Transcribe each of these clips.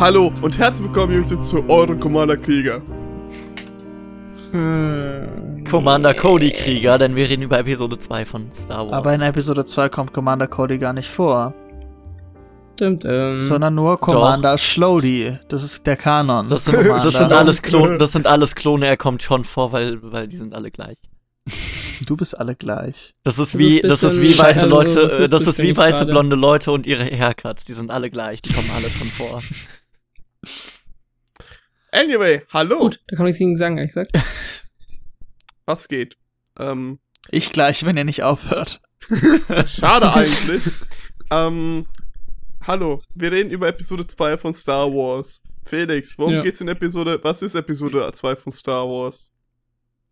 Hallo und herzlich willkommen hier zu euren Commander Krieger. Hm. Commander Cody Krieger, denn wir reden über Episode 2 von Star Wars. Aber in Episode 2 kommt Commander Cody gar nicht vor, Stimmt, ähm. sondern nur Commander Schlody. Das ist der Kanon. das sind, das sind alles Klone, das sind alles Klone, er kommt schon vor, weil, weil die sind alle gleich. Du bist alle gleich. Das ist wie, das ist wie weiße Leute, das ist wie weiße blonde Leute und ihre Haircuts, die sind alle gleich, die kommen alle schon vor. Anyway, hallo. Gut, da kann man nichts gegen sagen, ehrlich gesagt. Was geht? Ähm, Ich gleich, wenn ihr nicht aufhört. schade eigentlich. ähm, hallo. Wir reden über Episode 2 von Star Wars. Felix, worum Ja. geht's in Episode, was ist Episode 2 von Star Wars?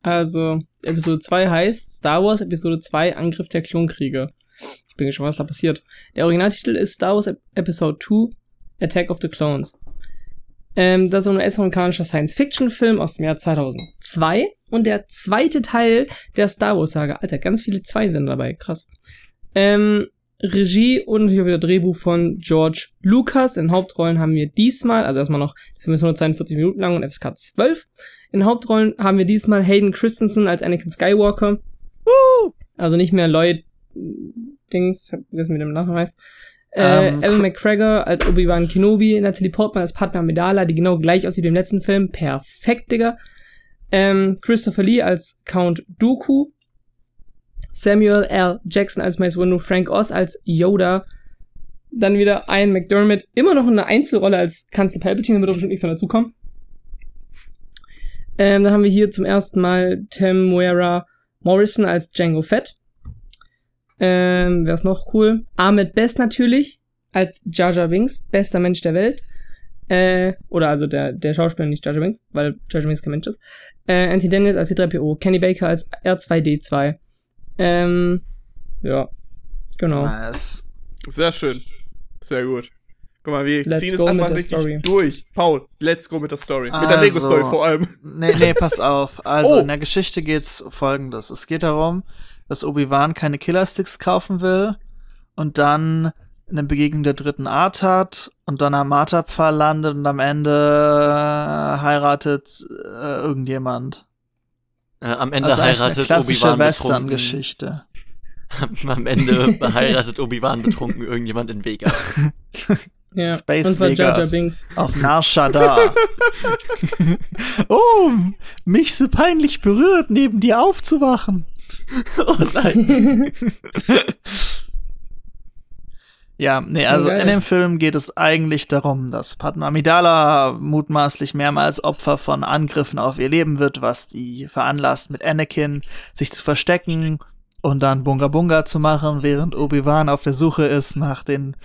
Also, Episode 2 heißt Star Wars Episode 2 Angriff der Klonkrieger. Ich bin gespannt, was da passiert. Der Originaltitel ist Star Wars Ep- Episode 2 Attack of the Clones. Ähm, das ist ein US-amerikanischer Science-Fiction-Film aus dem Jahr 2002 und der zweite Teil der Star Wars-Saga. Alter, ganz viele Zwei sind dabei, krass. Ähm, Regie und hier wieder Drehbuch von George Lucas. In Hauptrollen haben wir diesmal, also erstmal noch, der Film ist nur 42 Minuten lang und FSK 12. In Hauptrollen haben wir diesmal Hayden Christensen als Anakin Skywalker. Also nicht mehr Lloyd äh, Dings, ich hab vergessen, wie der Nachname heißt. Äh, Ähm, Evan McGregor als Obi-Wan Kenobi, Natalie Portman als Padma Amidala, die genau gleich aussieht wie im letzten Film. Perfekt, Digga. Ähm, Christopher Lee als Count Dooku. Samuel L. Jackson als Mace Windu, Frank Oz als Yoda. Dann wieder Ian McDermott, immer noch in einer Einzelrolle als Kanzler Palpatine, da wird doch bestimmt nichts mehr dazukommen. Ähm, dann haben wir hier zum ersten Mal Temuera Morrison als Django Fett. Ähm, wer ist noch cool? Ahmed Best natürlich als Jar Jar Binks, bester Mensch der Welt. Äh, oder also der, der Schauspieler, nicht Jar Jar Binks, weil Jar Jar Binks kein Mensch ist. Äh, Anthony Daniels als C3PO, Kenny Baker als R2D2. Ähm, ja, genau. Nice. Sehr schön. Sehr gut. Guck mal, wir Let's ziehen es go einfach richtig Story. durch. Paul, let's go mit der Story. mit der Also- Lego-Story vor allem. Nee, nee, pass auf. Also Oh. in der Geschichte geht's folgendes. Es geht darum, dass Obi-Wan keine Killersticks kaufen will und dann eine Begegnung der dritten Art hat und dann am Marterpfahl landet und am Ende äh, heiratet äh, irgendjemand. Äh, am Ende Also heiratet klassische Obi-Wan betrunken. Western-Geschichte. Am Ende heiratet Obi-Wan betrunken irgendjemand in Vegas. Ja. Space Und zwar Jar Jar Vegas. Binks. Auf Nar Shaddaa. oh, mich so peinlich berührt, neben dir aufzuwachen. oh nein. Ja, nee, also geil. in dem Film geht es eigentlich darum, dass Padma Amidala mutmaßlich mehrmals Opfer von Angriffen auf ihr Leben wird, was die veranlasst, mit Anakin sich zu verstecken und dann Bunga Bunga zu machen, während Obi-Wan auf der Suche ist nach den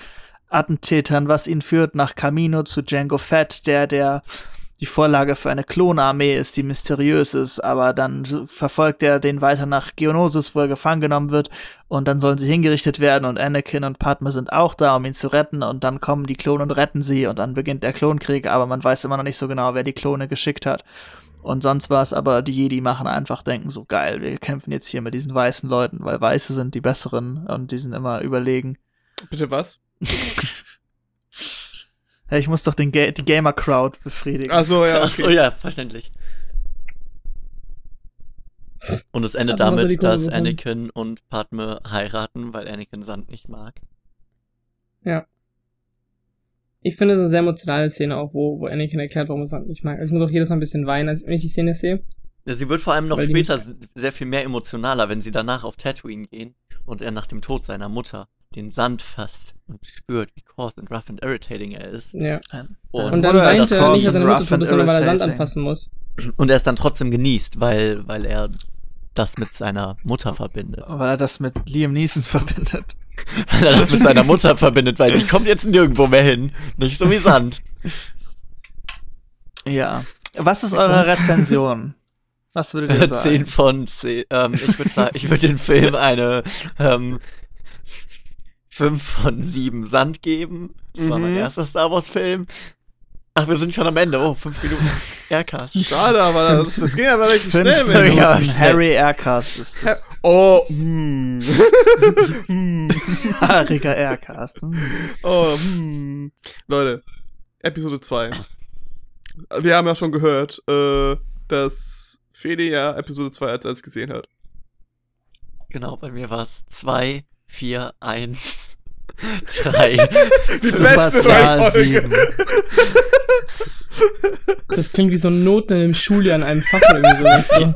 Attentätern, was ihn führt nach Camino zu Django Fett, der der die Vorlage für eine Klonarmee ist, die mysteriös ist, aber dann verfolgt er den weiter nach Geonosis, wo er gefangen genommen wird und dann sollen sie hingerichtet werden und Anakin und Padme sind auch da, um ihn zu retten und dann kommen die Klone und retten sie und dann beginnt der Klonkrieg, aber man weiß immer noch nicht so genau, wer die Klone geschickt hat. Und sonst war es aber, die Jedi machen einfach denken, so geil, wir kämpfen jetzt hier mit diesen weißen Leuten, weil Weiße sind die besseren und die sind immer überlegen. Bitte was? Ja, ich muss doch den Ga die Gamer-Crowd befriedigen. Achso, ja, Ach so, okay. ja, verständlich. Und es endet damit, dass. Anakin und Padme heiraten, weil Anakin Sand nicht mag. Ich finde es eine sehr emotionale Szene auch, wo, wo Anakin erklärt, warum er es nicht mag. Also ich muss auch jedes Mal ein bisschen weinen, als wenn ich die Szene sehe. Ja, Sie wird vor allem noch Weil später sehr viel mehr emotionaler, wenn sie danach auf Tatooine gehen und er nach dem Tod seiner Mutter den Sand fasst und spürt, wie coarse and rough and irritating er ist. Ja. Und, Und dann weint er nicht, weil seine and Mutter sondern weil er Sand anfassen muss. und er es dann trotzdem genießt, weil, weil er das mit seiner Mutter verbindet. Weil er das mit Liam Neeson verbindet. Weil er das mit seiner Mutter verbindet, weil die kommt jetzt nirgendwo mehr hin. Nicht so wie Sand. Ja. Was ist eure Rezension? Was würdet ihr sagen? 10 von 10. Ähm, ich würde würde den Film eine ähm, 5 von 7 Sand geben. Das war mein Mhm. erster Star Wars Film. Ach, wir sind schon am Ende. Oh, 5 Minuten. Aircast. Schade, aber das, das ging aber Fünf schnell. Wenn Ja. Harry Aircast ist das. oh, hm. Haariger Aircast. Hm. Oh, hm. Leute, Episode 2. Wir haben ja schon gehört, äh, dass Fede ja Episode 2 als erstes gesehen hat. Genau, bei mir war es 2, 4, 1, 3. Die Superstar beste Reihenfolge. 7. Das klingt wie so ein Noten im Schuljahr in einem Fach oder irgendwie. So.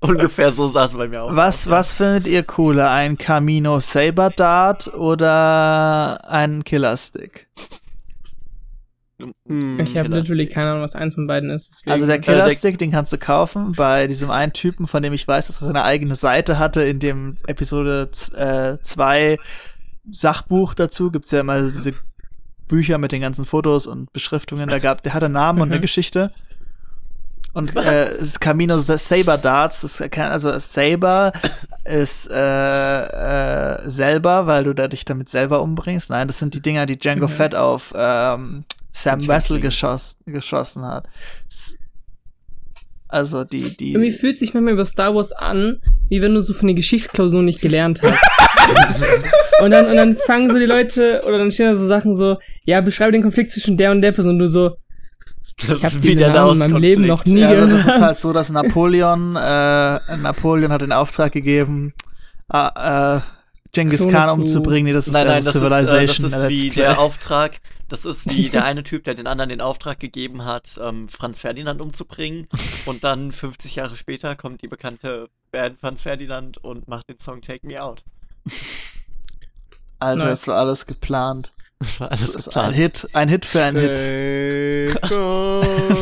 Ungefähr so sah es bei mir auch. Was, aus, was findet ihr cooler? Ein Camino Saber Dart oder ein Killerstick? Hm. Ich habe literally keine Ahnung, was eins von beiden ist. Deswegen. Also der Äh, Killerstick, den kannst du kaufen bei diesem einen Typen, von dem ich weiß, dass er seine eigene Seite hatte, in dem Episode 2 Sachbuch dazu. Gibt's ja immer diese Bücher mit den ganzen Fotos und Beschriftungen. Da gab, der hatte einen Namen und eine Mhm. Geschichte. Und äh, es ist Camino Saber Darts, das kann, also Saber ist äh, äh, selber, weil du da dich damit selber umbringst. Nein, das sind die Dinger, die Django Mhm. Fett auf ähm, Sam Wessel Changeling. geschoss, geschossen hat. S also die, die. Irgendwie fühlt sich manchmal über Star Wars an, wie wenn du so von den Geschichtsklausuren nicht gelernt hast. und, dann, und dann fangen so die Leute, oder dann stehen da so Sachen so, ja, beschreibe den Konflikt zwischen der und der Person. Und du so, Das ich habe diesen wieder Namen in meinem Leben noch nie ja, also gehört. das ist halt so, dass Napoleon, äh, Napoleon hat den Auftrag gegeben, äh, äh, Genghis Klone Khan zu- umzubringen. Nee, das ist Nein, nein, das ist, äh, Civilization. das ist wie der Auftrag, das ist wie der eine Typ, der den anderen den Auftrag gegeben hat, ähm, Franz Ferdinand umzubringen. Und dann 50 Jahre später kommt die bekannte Band Franz Ferdinand und macht den Song Take Me Out. Alter, Nice. ist so alles geplant. Das war Das alles ein geplant. Hit, ein Hit für ein Hit.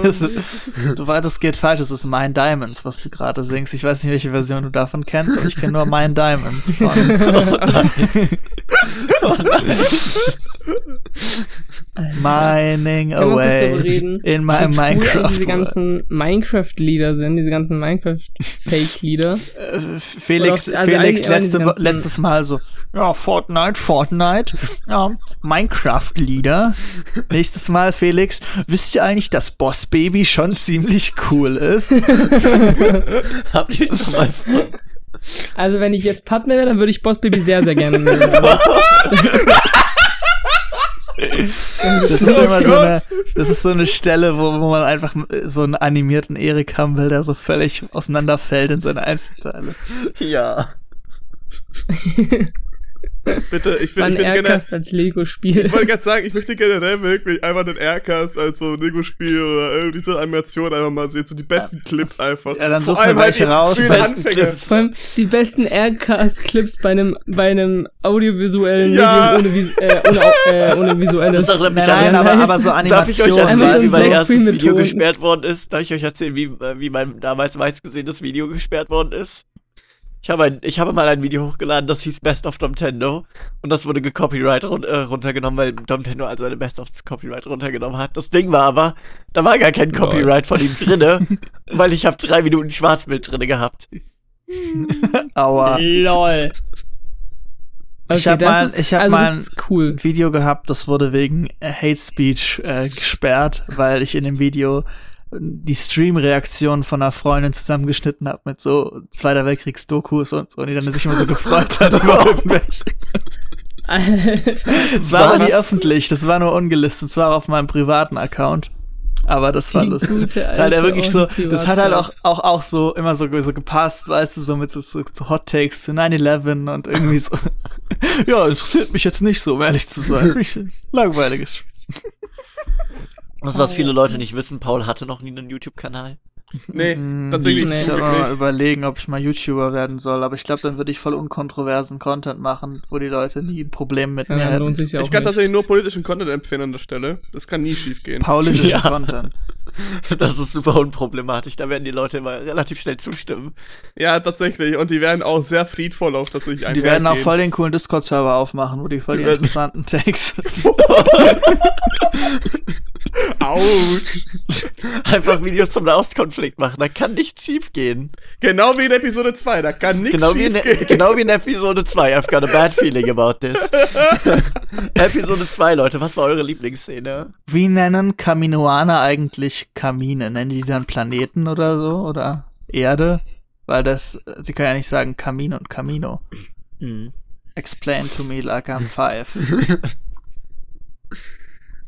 Das, du weißt, das geht falsch. Das ist Mine Diamonds, was du gerade singst. Ich weiß nicht, welche Version du davon kennst, aber ich kenne nur Mine Diamonds von. Mining away in wie my cool Minecraft. diese ganzen Minecraft-Lieder sind, diese ganzen Minecraft-Fake-Lieder. Äh, Felix, also Felix letzte, letztes Mal so, ja, Fortnite, Fortnite, ja, Minecraft-Lieder. Nächstes Mal, Felix, wisst ihr eigentlich, dass Boss Baby schon ziemlich cool ist? Habt ihr schon mal Also wenn ich jetzt Partner wäre, dann würde ich Boss Baby sehr, sehr gerne. Aber Das ist Oh immer so eine, das ist so eine Stelle, wo, wo man einfach so einen animierten Erik haben will, der so völlig auseinanderfällt in seine Einzelteile. Ja. Bitte, ich will, Ein ich bin generell. Aircast als Lego-Spiel. Ich wollte gerade sagen, ich möchte generell wirklich einfach den Aircast als so Lego-Spiel oder irgendwie so Animation einfach mal sehen, so die besten Clips einfach. Ja, dann Vor allem halt welche die raus, für den besten Anfänger. Clips. Vor allem die besten Aircast-Clips bei einem, bei einem audiovisuellen Ja. Medium ohne, vis äh, ohne, äh, ohne visuelles. Das erinnert mich Nein, nein, aber, aber so Darf ich euch Animationen, erzählen, so wie ein mein erstes Video gesperrt worden ist? Darf ich euch erzählen, wie, äh, wie mein damals meistgesehenes Video gesperrt worden ist? Ich habe, ein, ich habe mal ein Video hochgeladen, das hieß Best of Domtendo. Und das wurde gecopyright run, äh, runtergenommen, weil Domtendo also seine Best of Copyright runtergenommen hat. Das Ding war aber, da war gar kein. Copyright von ihm drinne, weil ich habe drei Minuten Schwarzbild drinne gehabt. Aua. LOL. Ich hab das mal- ich hab also mal ist cool. ein Video gehabt, das wurde wegen Hate Speech äh, gesperrt, weil ich in dem Video die Stream-Reaktion von einer Freundin zusammengeschnitten habe mit so Zweiter Weltkriegs-Dokus und so, und die dann sich immer so gefreut hat über irgendwelche. Es war aber nie öffentlich, das war nur ungelistet, es war auf meinem privaten Account. Aber das war Die lustig. Da hat er wirklich so, das hat halt auch, auch, auch so immer so, so gepasst, weißt du, so mit so, so, so Hot Takes zu 9-11 und irgendwie so. ja, interessiert mich jetzt nicht so, um ehrlich zu sein. Langweiliges Spiel. Das, was viele Leute nicht wissen, Paul hatte noch nie einen YouTube-Kanal. Nee, Mm, tatsächlich Nee. Ich nicht. überlegen, ob ich mal YouTuber werden soll, aber ich glaube, dann würde ich voll unkontroversen Content machen, wo die Leute nie ein Problem mit mir Ja, hätten. lohnt sich ja auch Ich kann nicht. tatsächlich nur politischen Content empfehlen an der Stelle. Das kann nie schief gehen. Paulischen Ja. Content. Das ist super unproblematisch. Da werden die Leute immer relativ schnell zustimmen. Ja, tatsächlich. Und die werden auch sehr friedvoll auch tatsächlich Die werden auch einhergehen. voll den coolen Discord-Server aufmachen, wo die voll die, Die interessanten Takes. Autsch. Einfach Videos zum Nahostkonflikt machen. Da kann nichts schief gehen. Genau wie in Episode 2, da kann nichts Genau schief gehen. genau wie in Episode 2. I've got a bad feeling about this. Episode 2, Leute. Was war eure Lieblingsszene? Wie nennen Kaminoaner eigentlich Kamine? Nennen die dann Planeten oder so? Oder Erde? Weil das, sie können ja nicht sagen Kamin und Camino. Hm. Explain to me like I'm five.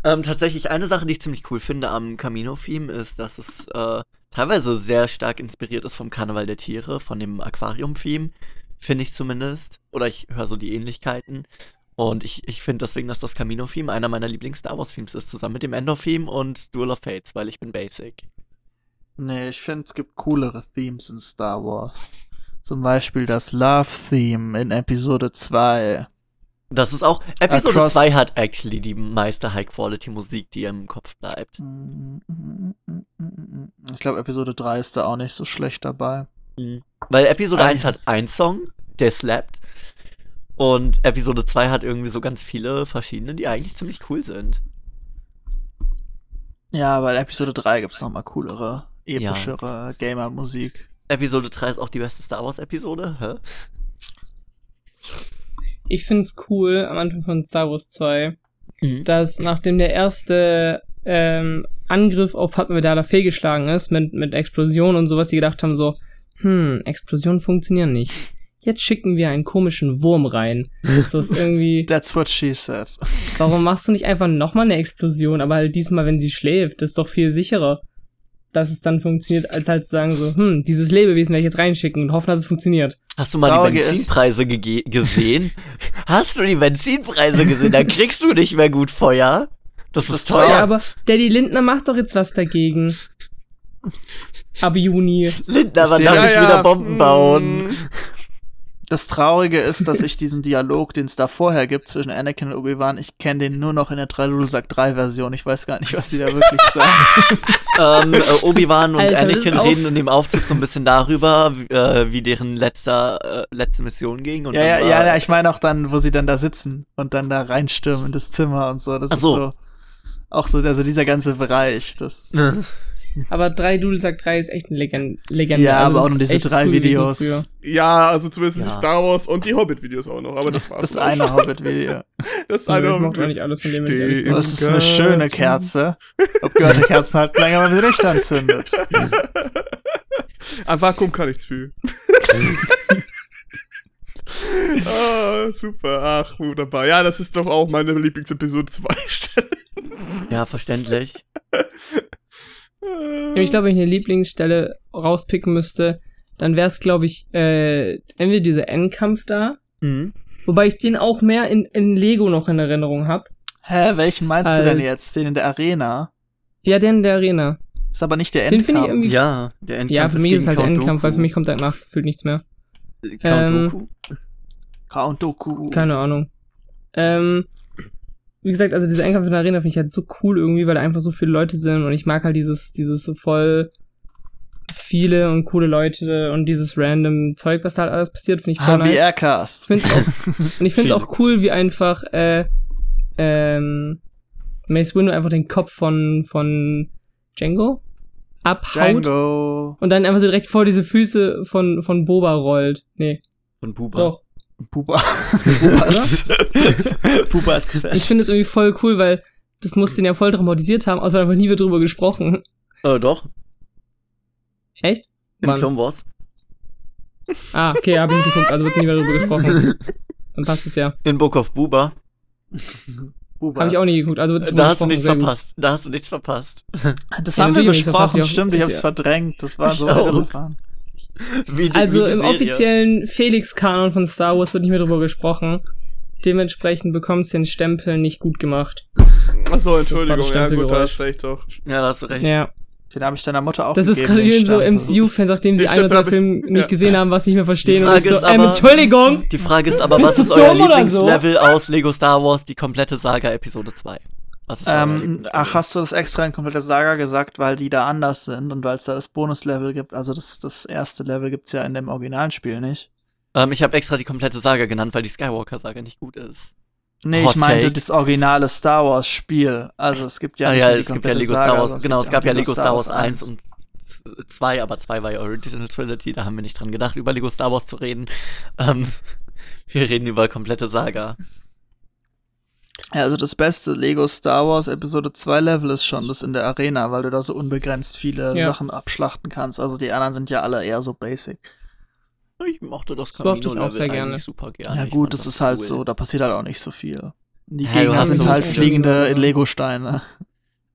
Ähm, tatsächlich eine Sache, die ich ziemlich cool finde am Camino-Theme, ist, dass es äh, teilweise sehr stark inspiriert ist vom Karneval der Tiere, von dem Aquarium-Theme, finde ich zumindest. Oder ich höre so die Ähnlichkeiten. Und ich, ich finde deswegen, dass das Camino-Theme einer meiner Lieblings-Star Wars-Themes ist, zusammen mit dem Endor-Theme und Duel of Fates, weil ich bin basic. Nee, ich finde, es gibt coolere Themes in Star Wars. Zum Beispiel das Love-Theme in Episode 2. Das ist auch, Episode Across- 2 hat actually die meiste High-Quality-Musik, die im Kopf bleibt. Ich glaube, Episode 3 ist da auch nicht so schlecht dabei. Mhm. Weil Episode Eigentlich- 1 hat einen Song, der slappt. Und Episode 2 hat irgendwie so ganz viele verschiedene, die eigentlich ziemlich cool sind. Ja, aber in Episode 3 gibt's noch mal coolere, epischere Gamer-Musik. Episode 3 ist auch die beste Star Wars-Episode. Hä? Ich find's cool am Anfang von Star Wars 2, Mhm. dass nachdem der erste ähm, Angriff auf Padme Amidala fehlgeschlagen ist, mit, mit Explosion und sowas, die gedacht haben so, hm, Explosionen funktionieren nicht. Jetzt schicken wir einen komischen Wurm rein. Das ist irgendwie, That's what she said. warum machst du nicht einfach nochmal eine Explosion, aber halt diesmal, wenn sie schläft, ist doch viel sicherer, dass es dann funktioniert, als halt zu sagen so, hm, dieses Lebewesen werde ich jetzt reinschicken und hoffen, dass es funktioniert. Hast du mal die Traurige ist- Benzinpreise gege- gesehen? Hast du die Benzinpreise gesehen? Da kriegst du nicht mehr gut Feuer. Das ist Das teuer. Ja, aber Daddy Lindner macht doch jetzt was dagegen. Ab Juni. Lindner, wann darf Ja, ich ja, wieder Bomben bauen? mm. Das Traurige ist, dass ich diesen Dialog, den es da vorher gibt zwischen Anakin und Obi-Wan, ich kenne den nur noch in der Dreidudelsack 3 Version. Ich weiß gar nicht, was die da wirklich sagen. ähm, äh, Obi-Wan und Alter, Anakin reden in dem Aufzug so ein bisschen darüber, wie, äh, wie deren letzter, äh, letzte Mission ging. Und ja, ja, dann ja, ja, ich meine auch dann, wo sie dann da sitzen und dann da reinstürmen in das Zimmer und so. Das Ach ist so. so. Auch so, also dieser ganze Bereich. Das, Aber 3 Dudelsack 3 ist echt eine Legende. Legende. Ja, aber das auch ist diese drei Videos. Ja, also zumindest Ja. die Star Wars und die Hobbit-Videos auch noch, aber das war's. das eine. Hobbit-Video. Das Nö, eine ich Hobbit. mochte auch nicht alles von dem, ich. Das ist eine schöne. Kerze. Abgehörte Kerzen halten länger, wenn man sie nicht anzündet. Am Vakuum kann nichts fühlen. ah, super. Ach, wunderbar. Ja, das ist doch auch meine Lieblingsepisode 2 Stelle. ja, verständlich. Ich glaube, wenn ich eine Lieblingsstelle rauspicken müsste, dann wäre es, glaube ich, äh, entweder dieser Endkampf da, Mhm. wobei ich den auch mehr in, in Lego noch in Erinnerung habe. Hä, welchen meinst du denn Als- jetzt? Den in der Arena? Ja, der in der Arena. Ist aber nicht der Den finde ich Endkampf. irgendwie- Ja, der Endkampf Ja, für mich ist es gegen halt der Endkampf, weil für mich kommt danach gefühlt nichts mehr. Count ähm, Dooku. Count Doku. Keine Ahnung. Ähm, wie gesagt, also dieser Endkampf in der Arena finde ich halt so cool irgendwie, weil da einfach so viele Leute sind und ich mag halt dieses, dieses so voll viele und coole Leute und dieses random Zeug, was da halt alles passiert, finde ich voll Ah, wie nice. Auch, und ich finde es auch cool, wie einfach äh, ähm, Mace Windu einfach den Kopf von, von Django abhaut Django. und dann einfach so direkt vor diese Füße von, von Boba rollt. Nee, Von Buba. doch. Puba. Oder? Pubats Ich finde es irgendwie voll cool, weil das muss den ja voll dramatisiert haben, außer einfach nie wird drüber gesprochen. Äh, doch. Echt? In Wann? Clone Wars. Ah, okay, habe ich nicht geguckt, also wird nie mehr drüber gesprochen. Dann passt es ja. In Book of Buba. Pubats. Habe ich auch nie geguckt, also wird Da hast du nichts verpasst. Da hast du nichts verpasst. Das Ja, haben wir besprochen, stimmt, ich hab's ja- verdrängt. Das war Ich so auch. die, Also wie die im Serie. offiziellen Felix-Kanon von Star Wars wird nicht mehr drüber gesprochen. Dementsprechend bekommst du den Stempel nicht gut gemacht. Achso, Entschuldigung. das Ja, gut, da hast du recht doch. Ja, da hast du recht. Ja. Den habe ich deiner Mutter auch Das ist gegeben, gerade den so. MCU-Fans, nachdem sie Den ein oder zwei Filme nicht ja. gesehen haben, was nicht mehr verstehen. Und ich so, ist ähm, aber- Entschuldigung! Die Frage ist aber, was ist euer oder so? Lieblingslevel aus Lego Star Wars, die komplette Saga Episode 2? Ähm, ach, hast du das extra in komplette Saga gesagt, weil die da anders sind und weil es da das Bonuslevel gibt? Also das, das erste Level gibt's ja in dem originalen Spiel nicht. Ähm, ich habe extra die komplette Saga genannt, weil die Skywalker-Saga nicht gut ist. Nee, Hot ich meinte Take. das originale Star Wars Spiel. Also es gibt ja ah ja, es gibt ja Lego Saga, Star Wars. Genau, es gab ja Lego Star Wars 1 und 2, aber 2 war ja Original Trilogy, da haben wir nicht dran gedacht, über Lego Star Wars zu reden. Ähm, wir reden über komplette Saga. Ja, also das beste Lego Star Wars Episode 2 Level ist schon das in der Arena, weil du da so unbegrenzt viele Ja. Sachen abschlachten kannst. Also die anderen sind ja alle eher so basic. Ich mochte das Das mochte ich auch sehr gerne. super gerne. ja gut, fand das ist halt cool. so, da passiert halt auch nicht so viel. Die Ja, Gegner sind so halt fliegende Lego-Steine.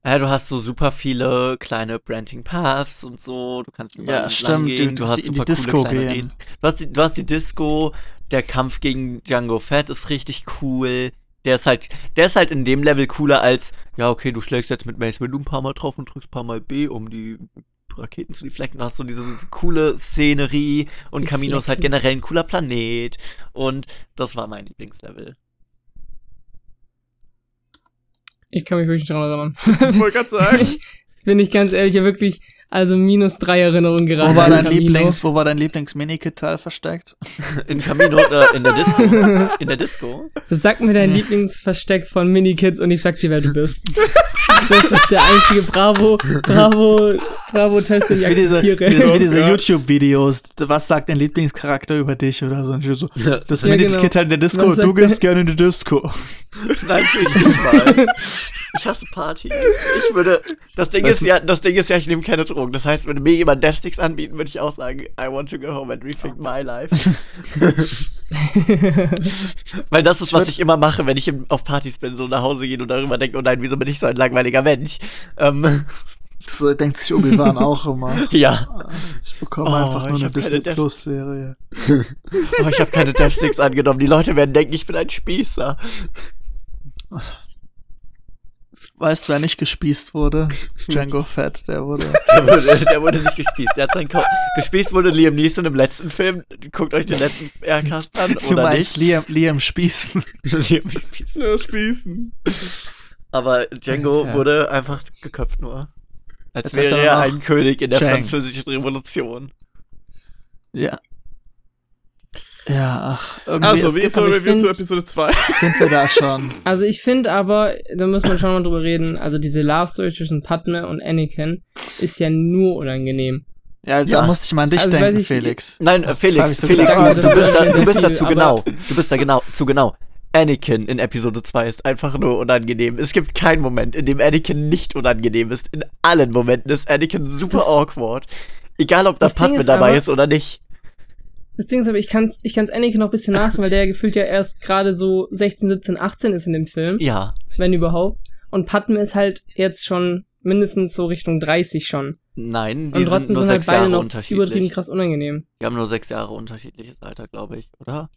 Ja, du hast so super viele kleine Branching Paths und so. Du kannst überall Ja, stimmt. Gehen. Du, Du hast die, die super Disco coole kleine gehen. Reden. Du hast, die, du hast die Disco. Der Kampf gegen Django Fett ist richtig cool. Der ist halt, der ist halt in dem Level cooler als, ja, okay, du schlägst jetzt mit Mace Windu ein paar Mal drauf und drückst ein paar Mal B, um die Raketen zu deflecken. Du hast so diese coole Szenerie und Camino ist halt generell ein cooler Planet. Und das war mein Lieblingslevel. Ich kann mich wirklich nicht daran erinnern. Ich wollte gerade sagen. ich bin ich ganz ehrlich, ja wirklich, also minus drei Erinnerungen gerade. Wo war dein Camino. Lieblings, wo war dein Lieblings-Minikit-Teil versteckt? In Camino, äh, in der Disco. In der Disco. Sag mir dein Lieblingsversteck von Minikids und ich sag dir, wer du bist. Das ist der einzige Bravo, Bravo, Bravo-Test, den Das ich ist wie diese, akzeptiere. das ist wie Oh diese. YouTube-Videos. Was sagt dein Lieblingscharakter über dich oder so? Ich so das Ja, Minikit genau. halt in der Disco, du gehst gerne in die Disco. Nein, mal. Ich hasse Partys. Ich würde. Das Ding Was- ist ja, das Ding ist ja, ich nehme keine Drogen. Das heißt, würde mir jemand Deathsticks anbieten, würde ich auch sagen, I want to go home and rethink my life. Weil das ist, Ich was ich immer mache, wenn ich auf Partys bin, so nach Hause gehen und darüber denke, oh nein, wieso bin ich so ein langweiliger Mensch? Ähm, So denkt sich Obi-Wan auch immer. ja. Ich bekomme Oh, einfach nur eine Disney Plus Serie. Aber ich habe keine Deathsticks angenommen. Die Leute werden denken, ich bin ein Spießer. Weißt du, wer nicht gespießt wurde? Django Fett, der wurde. Der wurde, der wurde nicht gespießt. Der hat seinen Kopf. Gespießt wurde Liam Neeson im letzten Film. Guckt euch den letzten Aircast an, Du oder meinst nicht? Liam, Liam Spießen. Liam gespießt. Ja, spießen. Aber Django Alter. wurde einfach geköpft nur. Als Jetzt wäre er noch ein König in der Chang. französischen Revolution. Ja. Ja, ach. Also, wie ist eure Review zu find- Episode 2? sind wir da schon. Also ich finde aber, da muss man schon mal drüber reden, also diese Love Story zwischen Padme und Anakin ist ja nur unangenehm. Ja, Ja. da musste ich mal an dich Also, denken, ich- Felix. Nein, äh, Felix, so Felix, gedacht. du, Ja, bist ist da, du bist zu genau. Du bist da genau, zu genau. Anakin in Episode 2 ist einfach nur unangenehm. Es gibt keinen Moment, in dem Anakin nicht unangenehm ist. In allen Momenten ist Anakin super Das- awkward. Egal, ob da Padme dabei aber- ist oder nicht. Das Ding ist aber, ich kann's, ich kann's Anakin noch ein bisschen nachsehen, weil der ja gefühlt ja erst gerade so 16, 17, 18 ist in dem Film, Ja. wenn überhaupt. Und Padme ist halt jetzt schon mindestens so Richtung 30 schon. Nein, die Und trotzdem sind sind halt beide Jahre noch übertrieben krass unangenehm. Die haben nur sechs Jahre unterschiedliches Alter, glaube ich, oder?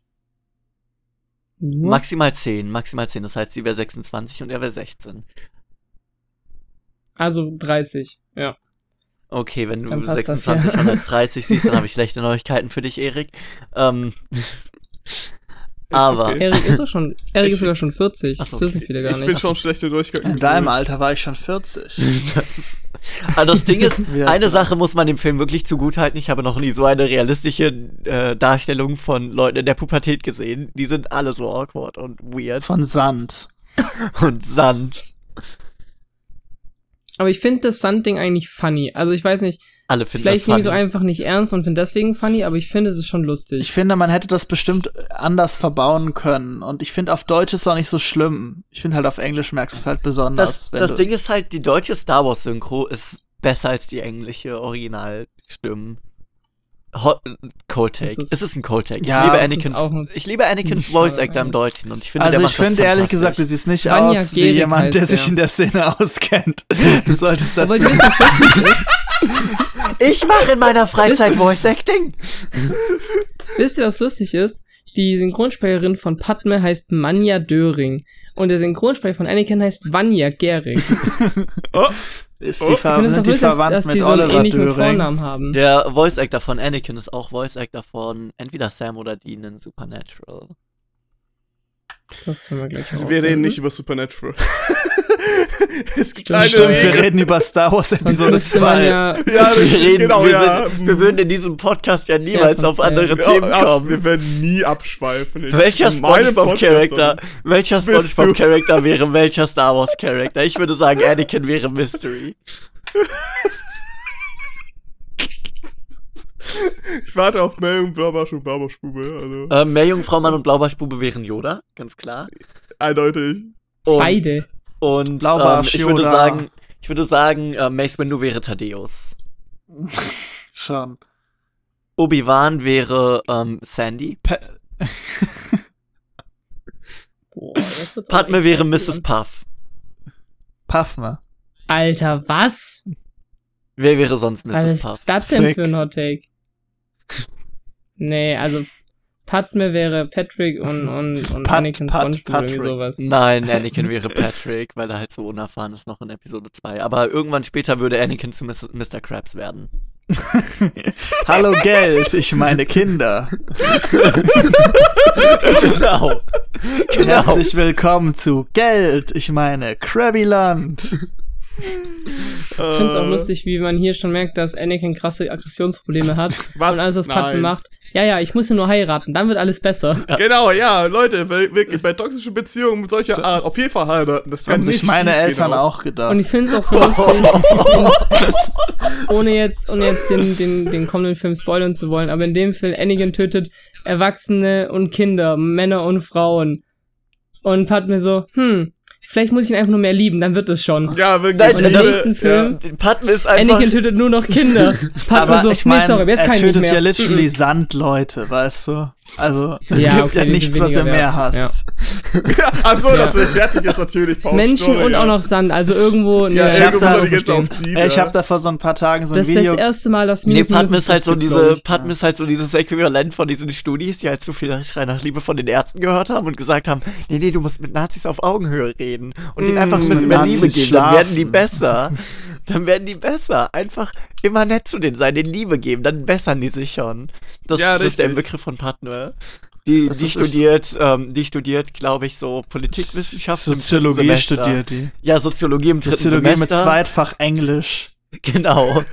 Nur? Maximal 10, maximal 10. Das heißt, sie wäre 26 und er wäre 16. Also 30, ja. Okay, wenn du Dann passt das, 26 ja. als 30 siehst, dann habe ich schlechte Neuigkeiten für dich, Erik. Ähm, aber okay. Erik ist doch schon, Erik Ich- ist sogar schon 40. Ach so, das wissen okay. viele gar Ich nicht. bin schon schlechte Neuigkeiten. In deinem Alter war ich schon 40. Aber das Ding ist, eine Sache muss man dem Film wirklich zugutehalten. Ich habe noch nie so eine realistische äh, Darstellung von Leuten in der Pubertät gesehen. Die sind alle so awkward und weird Von Sand. und Sand. Aber ich finde das Sandding eigentlich funny. Also ich weiß nicht, Alle finden vielleicht das nehme ich so funny. einfach nicht ernst und finde deswegen funny, aber ich finde es ist schon lustig. Ich finde, man hätte das bestimmt anders verbauen können. Und ich finde, auf Deutsch ist es auch nicht so schlimm. Ich finde halt, auf Englisch merkst du es halt besonders. Das, wenn das Ding ist halt, die deutsche Star Wars Synchro ist besser als die englische Originalstimmen. Hot, Cold Take. Ist- es ist ein Cold Take. Ja, ich liebe Anakins, ich liebe Voice Actor im. Deutschen und ich finde, also der ich finde ehrlich gesagt, du siehst nicht Vanya aus wie Gehrig jemand, der sich der. in der Szene auskennt. Du solltest dazu. Aber du was ist? Ich mache in meiner Freizeit Voice Acting. Wisst ihr, was lustig ist? Die Synchronsprecherin von Padme heißt Manja Döring. Und der Synchronsprecher von Anakin heißt Vanya Gehrig. Oh, ist Oh. die, Ich ver Ich finde es sind die lustig, dass, verwandt dass mit die so einen Oliver ähnlichen Döring? Vornamen haben. Der Voice Actor von Anakin ist auch Voice Actor von entweder Sam oder Dean in Supernatural. Das können wir gleich wir reden nicht über Supernatural. es gibt Stimmt, eine Stimmt, wir reden über Star Wars Episode müsste man 2. ja, Ja, richtig, genau, wir, ja. sind, wir würden in diesem Podcast ja niemals Ja, auf andere Ja, Themen kommen. wir werden nie abschweifen. Ich- Welcher SpongeBob-Charakter, welcher? SpongeBob-Charakter wäre welcher Star Wars-Charakter? Ich würde sagen, Anakin wäre Mystery. Ich warte auf Meldung, Blaubarsch und Blaubarschbube. Also, Ähm, Meerjungfrau-Mann und Blaubarschbube wären Yoda, ganz klar. eindeutig. Und, beide. Und ähm, ich würde sagen, ich würde sagen, äh, Mace Windu wäre Thaddeus. Schon. Obi-Wan wäre ähm, Sandy. Pe Boah, Padme wäre. Mrs. Puff. Puffme. Alter, was? Wer wäre sonst Was Mrs. ist Puff? das denn Fick. für ein Hot Take? Nee, also Padme wäre Patrick und, und, und Pat- Anakin Pat- SpongeBob irgendwie Patrick. sowas. Nein, Anakin wäre Patrick, weil er halt so unerfahren ist noch in Episode 2. Aber irgendwann später würde Anakin zu Mr. Mr. Krabs werden. Hallo Geld, ich meine Kinder. genau. Genau. Herzlich willkommen zu Geld, ich meine Krabbyland. Ich finde es auch Äh, lustig, wie man hier schon merkt, dass Anakin krasse Aggressionsprobleme hat. Was? Und alles, was Padme Nein. macht. Ja, ja, ich muss nur heiraten, dann wird alles besser. Genau, ja, Leute, wirklich bei toxischen Beziehungen mit solcher Art auf jeden Fall heiraten. Das kann Haben sich nicht meine Eltern aber- auch gedacht. Und ich finde es auch so lustig, ohne jetzt, ohne jetzt den, den, den kommenden Film spoilern zu wollen, aber in dem Film Anakin tötet Erwachsene und Kinder, Männer und Frauen. Und Padme so, hm, vielleicht muss ich ihn einfach nur mehr lieben, dann wird es schon. Ja, wirklich. Und im nächsten Film, Padme ist einfach. Anakin tötet nur noch Kinder. Padme aber so, ich nee, meine, sorry, aber jetzt er kann ich nicht tötet mehr. ja literally Mhm. Sandleute, weißt du? Also, es Ja, gibt okay, ja nichts, was er weniger mehr wert. hasst. Achso, dass er fertig ist natürlich. Paul Menschen Story, und ja. auch noch Sand, also irgendwo. Ja, ne, ich hab irgendwo muss die jetzt verstehen. aufziehen. Ich ja. habe da vor so ein paar Tagen so ein Das ist Video das erste Mal, dass Nee, Minus Padme ist halt so gibt, diese. Padme ist halt so dieses Äquivalent von diesen Studis, die halt zu viel Schrei nach Liebe von den Ärzten gehört haben und gesagt haben, nee, nee, du musst mit Nazis auf Augenhöhe reden und ihnen Mm, einfach ein mit bisschen mehr Liebe geben, dann werden die besser. Dann werden die besser. Einfach immer nett zu denen sein, denen Liebe geben, dann bessern die sich schon. Das, Ja, das ist der. Begriff von Padme. Die, Das die ist- studiert, ähm, die studiert, glaube ich, so Politikwissenschaft. Soziologie studiert die. Ja, Soziologie im dritten Soziologie mit Semester. Zweitfach Englisch. Genau.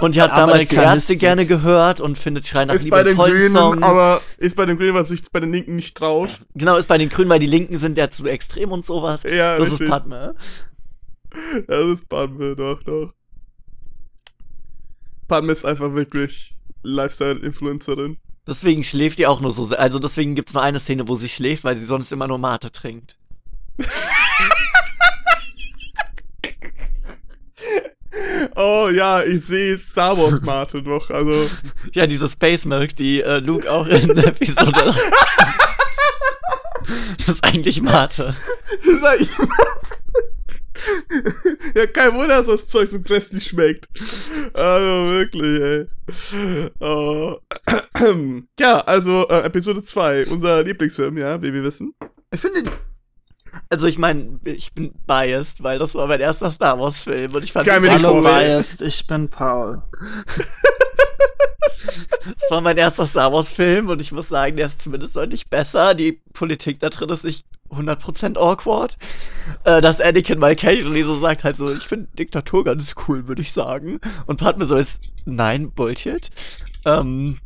Und die hat damals die Ärzte gerne gehört und findet Schrei nach Ist Liebe bei den Grünen, Song. aber ist bei den Grünen, was sich bei den Linken nicht traut. genau, ist bei den Grünen, weil die Linken sind ja zu extrem und sowas. Ja, das richtig. ist Padme. Das ist Padme, doch, doch. Padme ist einfach wirklich Lifestyle-Influencerin. Deswegen schläft die auch nur so. sehr. Also deswegen gibt's nur eine Szene, wo sie schläft, weil sie sonst immer nur Mate trinkt. Oh ja, ich sehe Star Wars Mate noch. Also, Ja, diese Space Milk, die äh, Luke auch in der Episode. das ist eigentlich Mate. sag ich Ja, kein Wunder, dass das Zeug so grässlich schmeckt. Also wirklich, ey. Oh. Ja, also äh, Episode 2, unser Lieblingsfilm, ja, wie wir wissen. Ich finde. Also ich meine, ich bin biased, weil das war mein erster Star Wars Film und ich fand Das vorstellen. biased, ich bin Paul. Das war mein erster Star Wars Film und ich muss sagen, der ist zumindest deutlich besser. Die Politik da drin ist nicht 100% awkward. Äh, dass Anakin mal casually so sagt halt so, ich finde Diktatur ganz cool, würde ich sagen. Und Padme so ist, nein, Bullshit. Ähm,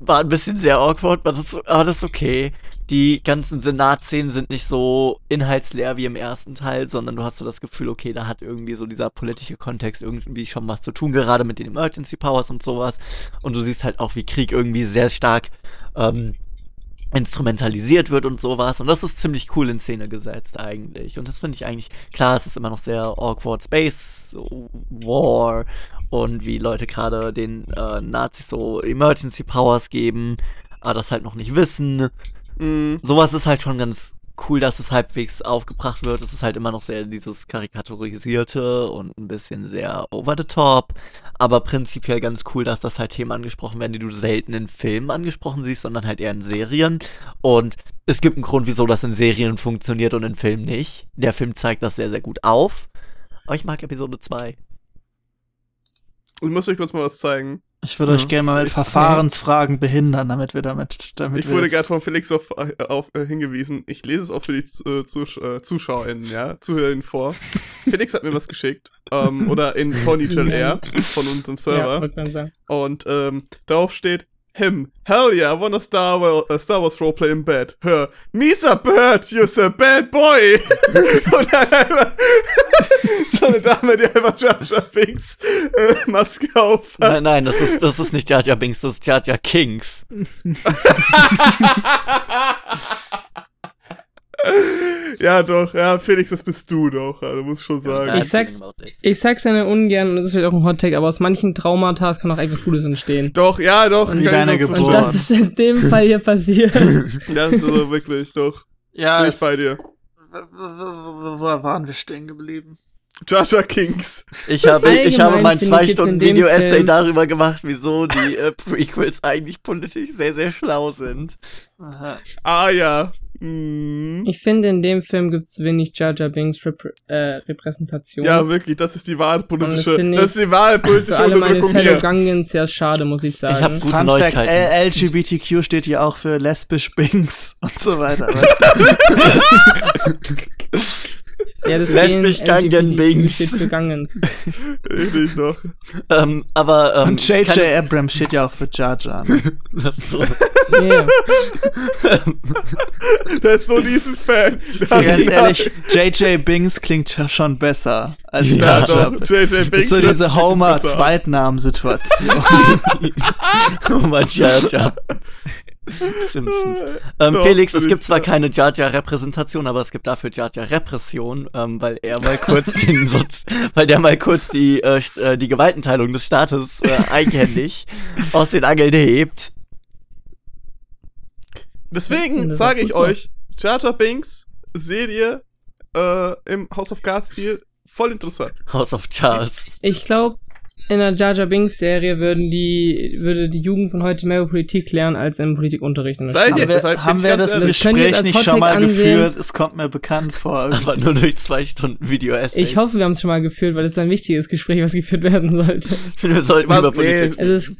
war ein bisschen sehr awkward, aber das, aber das ist okay. Die ganzen Senatszenen sind nicht so inhaltsleer wie im ersten Teil, sondern du hast so das Gefühl, okay, da hat irgendwie so dieser politische Kontext irgendwie schon was zu tun, gerade mit den Emergency Powers und sowas. Und du siehst halt auch, wie Krieg irgendwie sehr stark ähm, instrumentalisiert wird und sowas. Und das ist ziemlich cool in Szene gesetzt eigentlich. Und das finde ich eigentlich, klar, es ist immer noch sehr awkward Space War und wie Leute gerade den äh, Nazis so Emergency Powers geben, aber das halt noch nicht wissen. Mhm. Sowas ist halt schon ganz cool, dass es halbwegs aufgebracht wird. Es ist halt immer noch sehr dieses Karikaturisierte und ein bisschen sehr over the top. Aber prinzipiell ganz cool, dass das halt Themen angesprochen werden, die du selten in Filmen angesprochen siehst, sondern halt eher in Serien. Und es gibt einen Grund, wieso das in Serien funktioniert und in Filmen nicht. Der Film zeigt das sehr, sehr gut auf. Aber ich mag Episode 2. Ich muss euch kurz mal was zeigen. Ich würde euch Ja. gerne mal mit Verfahrensfragen behindern, damit wir damit. damit Ich wir wurde gerade von Felix auf, äh, auf äh, hingewiesen. Ich lese es auch für die äh, Zusch äh, ZuschauerInnen, ja, ZuhörerInnen vor. Felix hat mir was geschickt. Ähm, oder in Tony Chill Air von unserem Ja, Server. sagen. Und ähm, darauf steht him. Hell yeah, I want a Star, Wa- a Star Wars Roleplay in bed. Her. Misa Bird, you're a bad boy. Und dann einfach so eine Dame, die einfach Jar Jar Binks äh, Maske auf hat. Nein, nein, das ist, das ist nicht Jar Jar Binks, das ist Jar Jar Kings. Ja, doch, ja, Felix, das bist du doch. Also muss schon sagen. Ich sag's- Ich sag's ja ungern, und das ist vielleicht auch ein Hottake, aber aus manchen Traumata kann auch etwas Gutes entstehen. Doch, ja, doch. Ich deine Geburt. Und das ist in dem Fall hier passiert. Ja, das ist also wirklich, doch. Ja, Bin ich bei dir. Wo, waren wir stehen geblieben? Jar Kings. Ich habe, ich habe Allgemein mein ich jetzt in dem 2-Stunden-Video-Essay Film- darüber gemacht, wieso die äh, Prequels eigentlich politisch sehr, sehr schlau sind. Aha. Ah ja. Hm. Ich finde, in dem Film gibt es wenig Jar Jar Binks Repr äh, Repräsentation. Ja, wirklich, das ist die wahre politische, das das, ist die wahre Für politische alle meine Unterdrückung Fellow hier. Gungans sehr schade, muss ich sagen. Ich hab gute Fun Fact, Neuigkeiten. L LGBTQ steht hier auch für lesbisch und so weiter. ja, das Lesbisch Gen Gungan LGBTQ Binks. steht für Gungans. Richtig noch. Ähm, aber, ähm, und J.J. Abrams steht ja auch für Jar Jar. ne? das ist so. Yeah. Der ist so diesen Fan. Hat Ganz ehrlich, J.J. Bings klingt ja schon besser als Ja, Jar Jar. doch, J.J. Das Binks ist so diese Homer-Zweitnamen-Situation. oh mein Jar Jar. Simpsons. Ähm, Doch, Felix, es gibt zwar keine Jar Jar Repräsentation, aber es gibt dafür Jar Jar Repression, ähm, weil er mal kurz den Soz weil der mal kurz die äh, äh, die Gewaltenteilung des Staates äh, eigenhändig aus den Angeln hebt. Deswegen sage ich euch, Jar Jar Binks Serie äh, im House of Cards Stil voll interessant. House of Jars. Ich glaube, in der Jar Jar Binks Serie würden die, würde die Jugend von heute mehr über Politik lernen als im Politikunterricht. in der Sei- haben wir, haben wir das. Das Gespräch nicht schon mal ansehen. geführt? Es kommt mir bekannt vor. Aber nur durch zwei Stunden Video-Essay. Ich hoffe, wir haben es schon mal geführt, weil es ist ein wichtiges Gespräch, was geführt werden sollte. Wir sollten Was? über Nee, Politik. Es ist,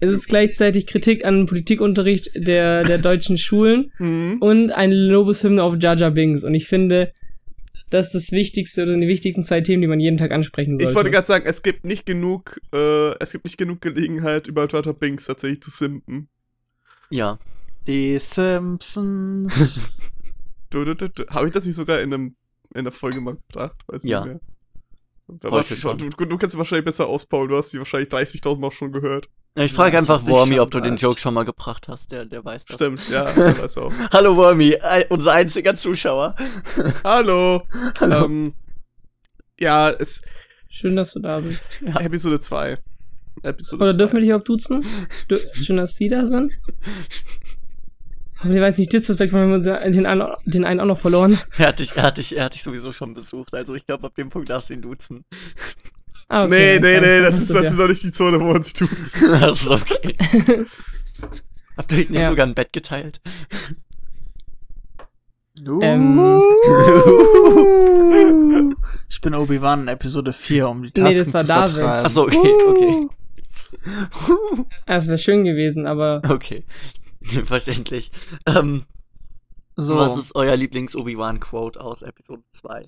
es ist gleichzeitig Kritik an Politikunterricht der, der deutschen Schulen Mhm. und eine Lobeshymne auf Jar Jar Binks. Und ich finde, das ist das Wichtigste oder die wichtigsten zwei Themen, die man jeden Tag ansprechen sollte. Ich wollte gerade sagen, es gibt nicht genug, äh, es gibt nicht genug Gelegenheit, über Jar Binks tatsächlich zu simpen. Ja. Die Simpsons. Du, du, du, du. Habe ich das nicht sogar in einem in der Folge mal gebracht? Weiß Ja. nicht mehr. Heute war, schon. Du, du kannst sie wahrscheinlich besser ausbauen, du hast sie wahrscheinlich 30.000 Mal schon gehört. Ich frage Ja, einfach Wormy, ob du den. Joke schon mal gebracht hast. Der, der weiß das. Stimmt, ja, der weiß auch. Hallo Wormy, ein, unser einziger Zuschauer. Hallo. Hallo. Ähm, ja, es, Schön, dass du da bist. Episode 2. Episode Oder 2. dürfen wir dich überhaupt duzen? Du, schön, dass die da sind. Aber ich weiß nicht, Disrespect, weil wir uns den, einen- den einen auch noch verloren. Er hat, dich, er, hat dich, er hat dich sowieso schon besucht. Also ich glaube, ab dem Punkt darfst du ihn duzen. Ah, nee, okay, nee, nee, dann das ist, das ja. ist doch nicht die Zone, wo man sich tut. das ist okay. Habt ihr euch nicht Ja. sogar ein Bett geteilt? Ähm. ich bin Obi-Wan in Episode 4, um die Nee, Tasken das war zu David. vertreiben. Achso, okay, okay. Es wäre schön gewesen, aber okay. Verständlich. Ähm, So, Was ist euer Lieblings-Obi-Wan-Quote aus Episode 2?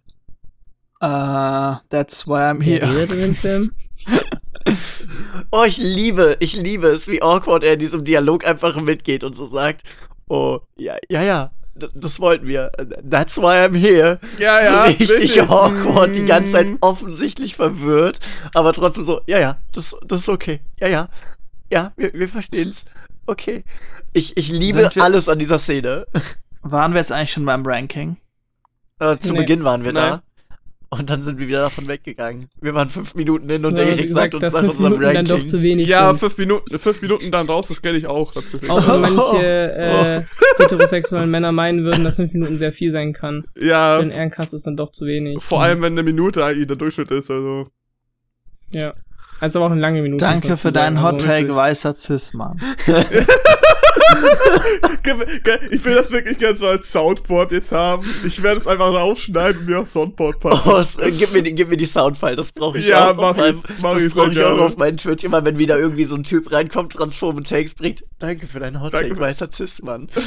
uh, that's why I'm here. redet in dem Film? Oh, ich liebe, ich liebe es, wie awkward er in diesem Dialog einfach mitgeht und so sagt, oh, ja, ja, ja, das wollten wir. That's why I'm here. Ja, ja, so richtig, richtig. awkward, die ganze Zeit Mm. offensichtlich verwirrt, aber trotzdem so, ja, ja, das, das ist okay. Ja, ja, ja, wir, wir verstehen's. Okay. Ich, ich liebe wir- alles an dieser Szene. Waren wir jetzt eigentlich schon beim Ranking? Äh, zu Nee. Beginn waren wir Nein. da. Und dann sind wir wieder davon weggegangen. Wir waren fünf Minuten hin und Ja, der Erik gesagt, sagt uns dass nach fünf unserem Minuten dann Ranking. doch zu wenig Ja, sind. fünf Minuten, fünf Minuten dann raus, das kenne ich auch tatsächlich. Auch wenn manche Oh. äh, heterosexuellen Männer meinen würden, dass fünf Minuten sehr viel sein kann. Ja, Für den Ehrencast ist dann doch zu wenig. vor allem, wenn eine Minute eigentlich der Durchschnitt ist, also. Ja. Also aber auch eine lange Minute. Danke für dazu deinen Hot Take, weißer Cis-Mann. Ich will das wirklich gerne so als Soundboard jetzt haben. Ich werde es einfach rausschneiden und mir aufs Soundboard packen. Oh, s- äh, gib, mir, die- gib mir die Soundfile, das brauche ich Ja, auch. mach auf ich- mach das ich brauche ich auch auf meinen Twitch. Immer wenn wieder irgendwie so ein Typ reinkommt, Transform Takes bringt. Danke für deinen Hot Take, weißer Cis-Mann.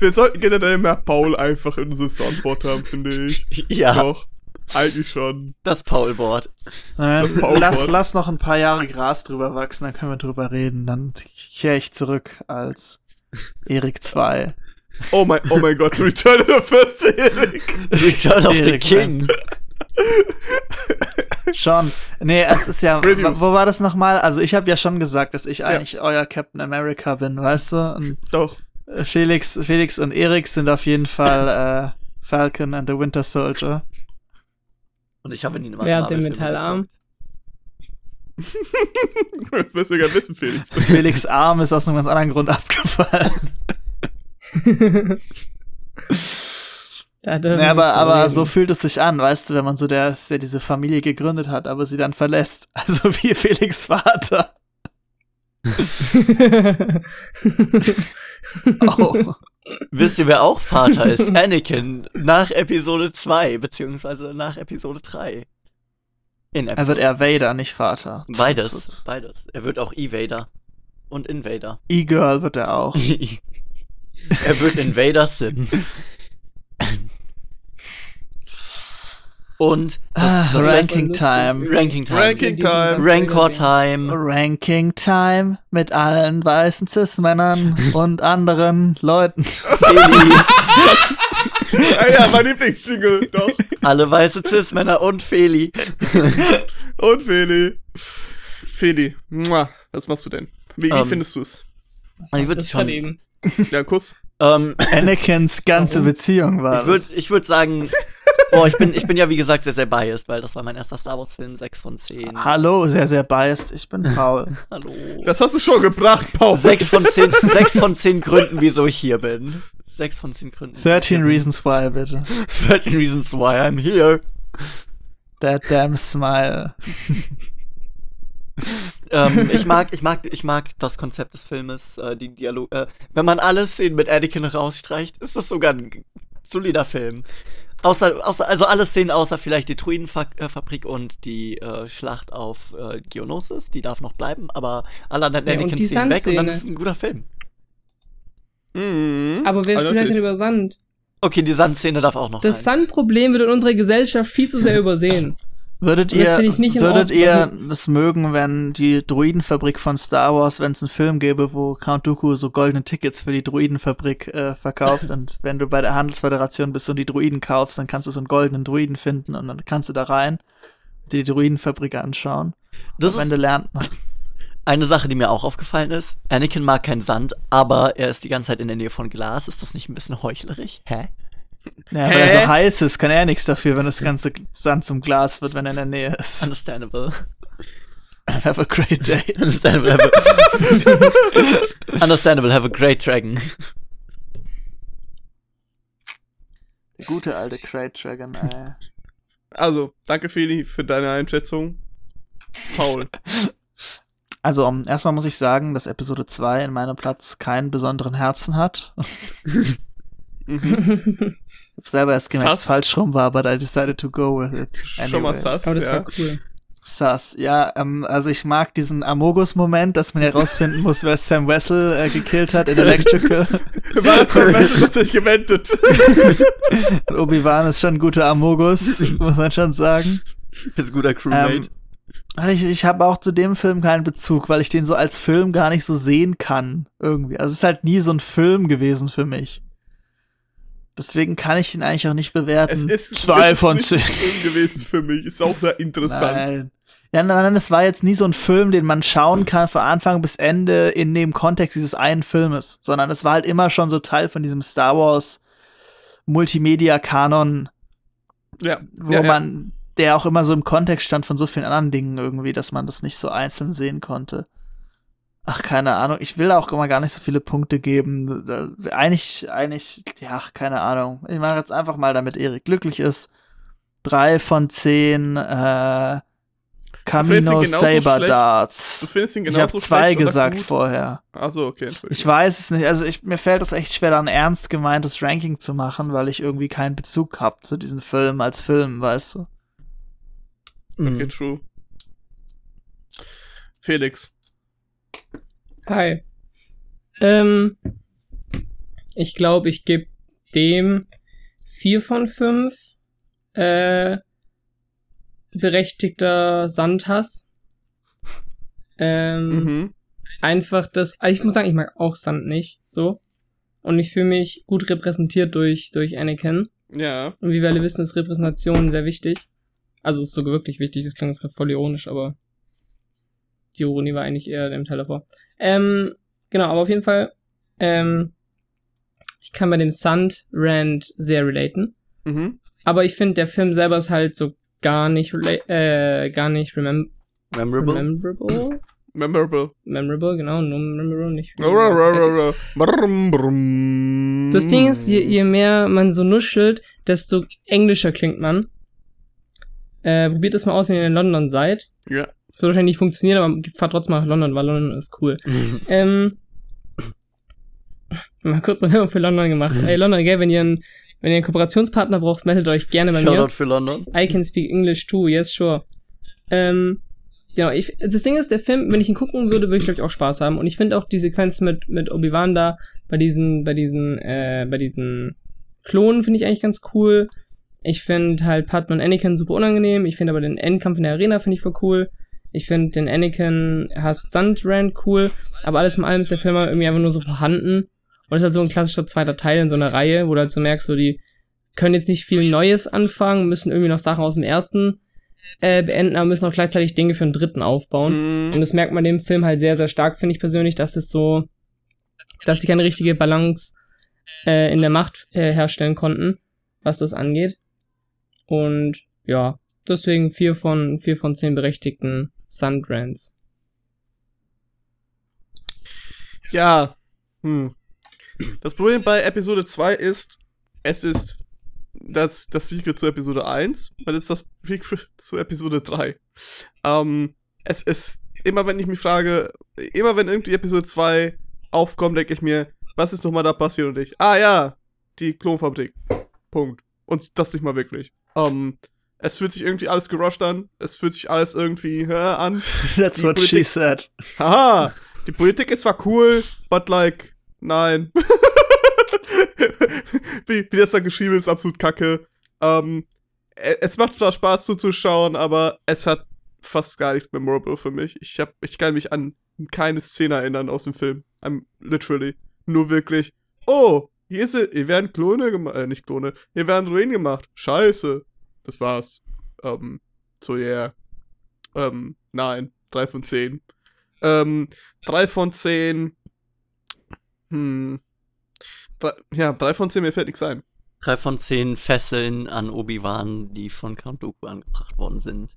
Wir sollten generell mehr Paul einfach in unserem Soundboard haben, finde ich. ja, Doch. Eigentlich schon. das Paulboard. Das lass, lass noch ein paar Jahre Gras drüber wachsen, dann können wir drüber reden. Dann kehre ich zurück als Erik 2. Oh mein, oh mein Gott, Return of the First Erik. Return of the Erik, King. Schon. Nee, es ist ja. Reviews. Wo war das nochmal? Also, ich habe ja schon gesagt, dass ich eigentlich euer Captain America bin, weißt du? Und Doch. Felix, Felix und Erik sind auf jeden Fall äh, Falcon and the Winter Soldier. Und ich habe nie immer Wer hat den Metallarm? Das wirst du gerne wissen, Felix. Felix Arm ist aus einem ganz anderen Grund abgefallen. Ja, aber, nicht aber reden. so fühlt es sich an, weißt du, wenn man so der, der diese Familie gegründet hat, aber sie dann verlässt. Also wie Felix Vater. Oh. Wisst ihr, wer auch Vater ist? Anakin nach Episode 2, beziehungsweise nach Episode 3. In Er wird eher Vader, nicht Vater. Beides, beides. Er wird auch Evader und Invader. E-Girl wird er auch. er wird Invader Sim. Und Ah, das Ranking. Time. Ranking Time. Ranking Time. Rancor Time. Ranking Time mit allen weißen Cis-Männern und anderen Leuten. Feli. Ah ja, mein Lieblingsjingle, doch. Alle weiße Cis-Männer und Feli. Und Feli. Feli, was machst du denn? Wie, wie Ähm, findest du es? Ich würd das schon- eben. Ja, Kuss. Ähm, Anakins ganze Warum? Beziehung war ich würde das. würd sagen, boah, ich bin, ich bin ja wie gesagt sehr, sehr biased, weil das war mein erster Star Wars-Film, 6 von 10. Hallo, sehr, sehr biased. Ich bin Paul. Hallo. Das hast du schon gebracht, Paul. 6 von 10, 6 von 10 Gründen, wieso ich hier bin. 6 von 10 Gründen. 13 Reasons Why, bitte. 13 Reasons Why I'm here. That damn smile. ähm, ich mag, ich mag, ich mag das Konzept des Filmes, äh, die Dialog. Äh, wenn man alle Szenen mit Anakin rausstreicht, ist das sogar ein solider Film. Außer, außer, also alle Szenen außer vielleicht die Druidenfabrik und die äh, Schlacht auf äh, Geonosis, die darf noch bleiben, aber alle anderen Ja, und Anakin die Szenen weg und dann Sandszene. ist es ein guter Film. Mhm. Aber wer spricht denn über Sand? Okay, die Sandszene darf auch noch Das. Sandproblem wird in unserer Gesellschaft viel zu sehr übersehen. Würdet ihr, würdet ihr es mögen, wenn die Druidenfabrik von Star Wars, wenn es einen Film gäbe, wo Count Dooku so goldene Tickets für die Druidenfabrik äh, verkauft und wenn du bei der Handelsföderation bist und die Druiden kaufst, dann kannst du so einen goldenen Druiden finden und dann kannst du da rein, dir die Druidenfabrik anschauen. Das Am Ende lernt man. eine Sache, die mir auch aufgefallen ist. Anakin mag keinen Sand, aber er ist die ganze Zeit in der Nähe von Glas. Ist das nicht ein bisschen heuchlerisch? Hä? Ja, Hä? weil er so heiß ist, kann er nichts dafür, wenn das ganze Sand zum Glas wird, wenn er in der Nähe ist. Understandable. Have a great day. Understandable. Have a Understandable. Have a great dragon. Gute alte Great Dragon, ey. Also, danke Feli für deine Einschätzung. Paul. Also, um, erstmal muss ich sagen, dass Episode 2 in meinem Platz keinen besonderen Herzen hat. Mhm. Ich hab selber erst gemerkt, dass es falsch rum war, but I decided to go with it. Schon mal Anyway. sass, Aber das ja. war cool. Sass, ja, ähm, also ich mag diesen Amogus-Moment, dass man herausfinden muss, wer Sam Wessel äh, gekillt hat in Electrical. War jetzt am besten tatsächlich gewendet. Obi-Wan ist schon ein guter Amogus, muss man schon sagen. Ist ein guter Crewmate. Ähm, Ich, ich habe auch zu dem Film keinen Bezug, weil ich den so als Film gar nicht so sehen kann, irgendwie. Also es ist halt nie so ein Film gewesen für mich. Deswegen kann ich ihn eigentlich auch nicht bewerten. Es ist zwei es ist von zehn. Film gewesen für mich. Ist auch sehr interessant. Nein. Ja, nein, nein, es war jetzt nie so ein Film, den man schauen kann von Anfang bis Ende in dem Kontext dieses einen Filmes, sondern es war halt immer schon so Teil von diesem Star Wars Multimedia-Kanon, Ja. wo ja, ja. man, der auch immer so im Kontext stand von so vielen anderen Dingen irgendwie, dass man das nicht so einzeln sehen konnte. Ach, keine Ahnung. Ich will auch immer gar nicht so viele Punkte geben. Da- Eigentlich, eigentlich, ja, ach, keine Ahnung. Ich mache jetzt einfach mal, damit Erik glücklich ist. Drei von zehn, äh, Camino Saber schlecht? Darts. Du findest ihn Ich genauso habe zwei schlecht oder gesagt gut? vorher. Achso, okay, Entschuldigung. Ich weiß es nicht. Also ich, mir fällt es echt schwer, da ein ernst gemeintes Ranking zu machen, weil ich irgendwie keinen Bezug habe zu diesem Film als Film, weißt du. Okay, Mhm. true. Felix. Hi. Ähm, ich glaube, ich gebe dem vier von fünf äh, berechtigter Sandhass. Ähm, Mhm. einfach das, also ich muss sagen, ich mag auch Sand nicht, so. Und ich fühle mich gut repräsentiert durch, durch Anakin. Ja. Und wie wir alle wissen, ist Repräsentation sehr wichtig. Also ist sogar wirklich wichtig, das klingt jetzt gerade voll ironisch, aber die Ironie war eigentlich eher dem Teil davor. Ähm, genau, aber auf jeden Fall, ähm, ich kann bei dem Sand-Rand sehr relaten. Mhm. Aber ich finde, der Film selber ist halt so gar nicht, äh, gar nicht remem Memorable. memorable. Memorable. Memorable, genau, nur memorable, nicht. Das Ding ist, je, je mehr man so nuschelt, desto englischer klingt man. Äh, probiert es mal aus, wenn ihr in London seid. Ja. Das wird wahrscheinlich nicht funktionieren, aber fahrt trotzdem nach London, weil London ist cool. Ähm, mal kurz eine Werbung für London gemacht. Ey, London, gell, wenn ihr einen, wenn ihr einen Kooperationspartner braucht, meldet euch gerne bei mir. Shoutout für London. I can speak English too, yes, sure. Ähm, genau, ich, das Ding ist, der Film, wenn ich ihn gucken würde, würde ich, glaube ich, auch Spaß haben. Und ich finde auch die Sequenz mit, mit Obi-Wan da, bei diesen, bei diesen, äh, bei diesen Klonen finde ich eigentlich ganz cool. Ich finde halt Padme und Anakin super unangenehm. Ich finde aber den Endkampf in der Arena finde ich voll cool. Ich finde den Anakin has Stunt Rand cool. Aber alles in allem ist der Film halt irgendwie einfach nur so vorhanden. Und ist halt so ein klassischer zweiter Teil in so einer Reihe, wo du halt so merkst, so die können jetzt nicht viel Neues anfangen, müssen irgendwie noch Sachen aus dem ersten äh, beenden, aber müssen auch gleichzeitig Dinge für den dritten aufbauen. Mm. Und das merkt man dem Film halt sehr, sehr stark, finde ich persönlich, dass es so, dass sie keine richtige Balance äh, in der Macht äh, herstellen konnten, was das angeht. Und ja, deswegen vier von vier von zehn berechtigten Sundrants. Ja. Hm. Das Problem bei Episode 2 ist, es ist das, das Sequel zu Episode 1 und es ist das Prequel zu Episode 3. Ähm, es ist, immer wenn ich mich frage, immer wenn irgendwie Episode 2 aufkommt, denke ich mir, was ist nochmal da passiert und ich, ah ja, die Klonfabrik. Punkt. Und das nicht mal wirklich. Ähm, es fühlt sich irgendwie alles gerusht an, es fühlt sich alles irgendwie hä, an. That's Die what she Politik- said. Haha, die Politik ist zwar cool, but like, nein. wie, wie das da geschrieben ist, absolut kacke. Ähm, e- es macht zwar Spaß zuzuschauen, aber es hat fast gar nichts memorable für mich. Ich, hab, ich kann mich an keine Szene erinnern aus dem Film. I'm literally. Nur wirklich, oh, hier, ist, hier werden Klone gemacht, äh, nicht Klone, hier werden Ruinen gemacht. Scheiße. Das war's. Ähm, so, yeah. Ähm, nein. Drei von zehn. Ähm, drei von zehn. Hm. Drei, ja, drei von zehn, mir fällt nichts ein. Drei von zehn Fesseln an Obi-Wan, die von Count Dooku angebracht worden sind.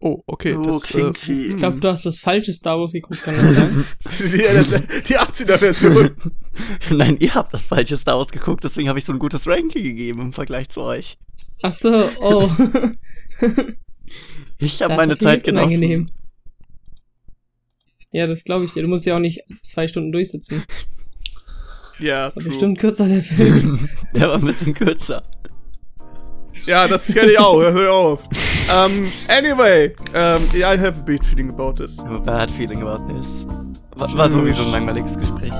Oh, okay. Oh, das, kinky. Äh, Ich glaube, du hast das falsche Star Wars geguckt, kann das sein? die, die, die 18er-Version. Nein, ihr habt das falsche Star Wars geguckt, deswegen habe ich so ein gutes Ranking gegeben im Vergleich zu euch. Ach so, oh. Ich habe meine Zeit unangenehm. genossen. Ja, das glaube ich dir. Du musst ja auch nicht zwei Stunden durchsitzen. ja, War true. bestimmt kürzer der Film. Der war ein bisschen kürzer. Ja, das kenne ich auch. Hör auf. um, anyway, um, yeah, I have a bad feeling about this. Bad feeling about this. War, war sowieso ein langweiliges Gespräch.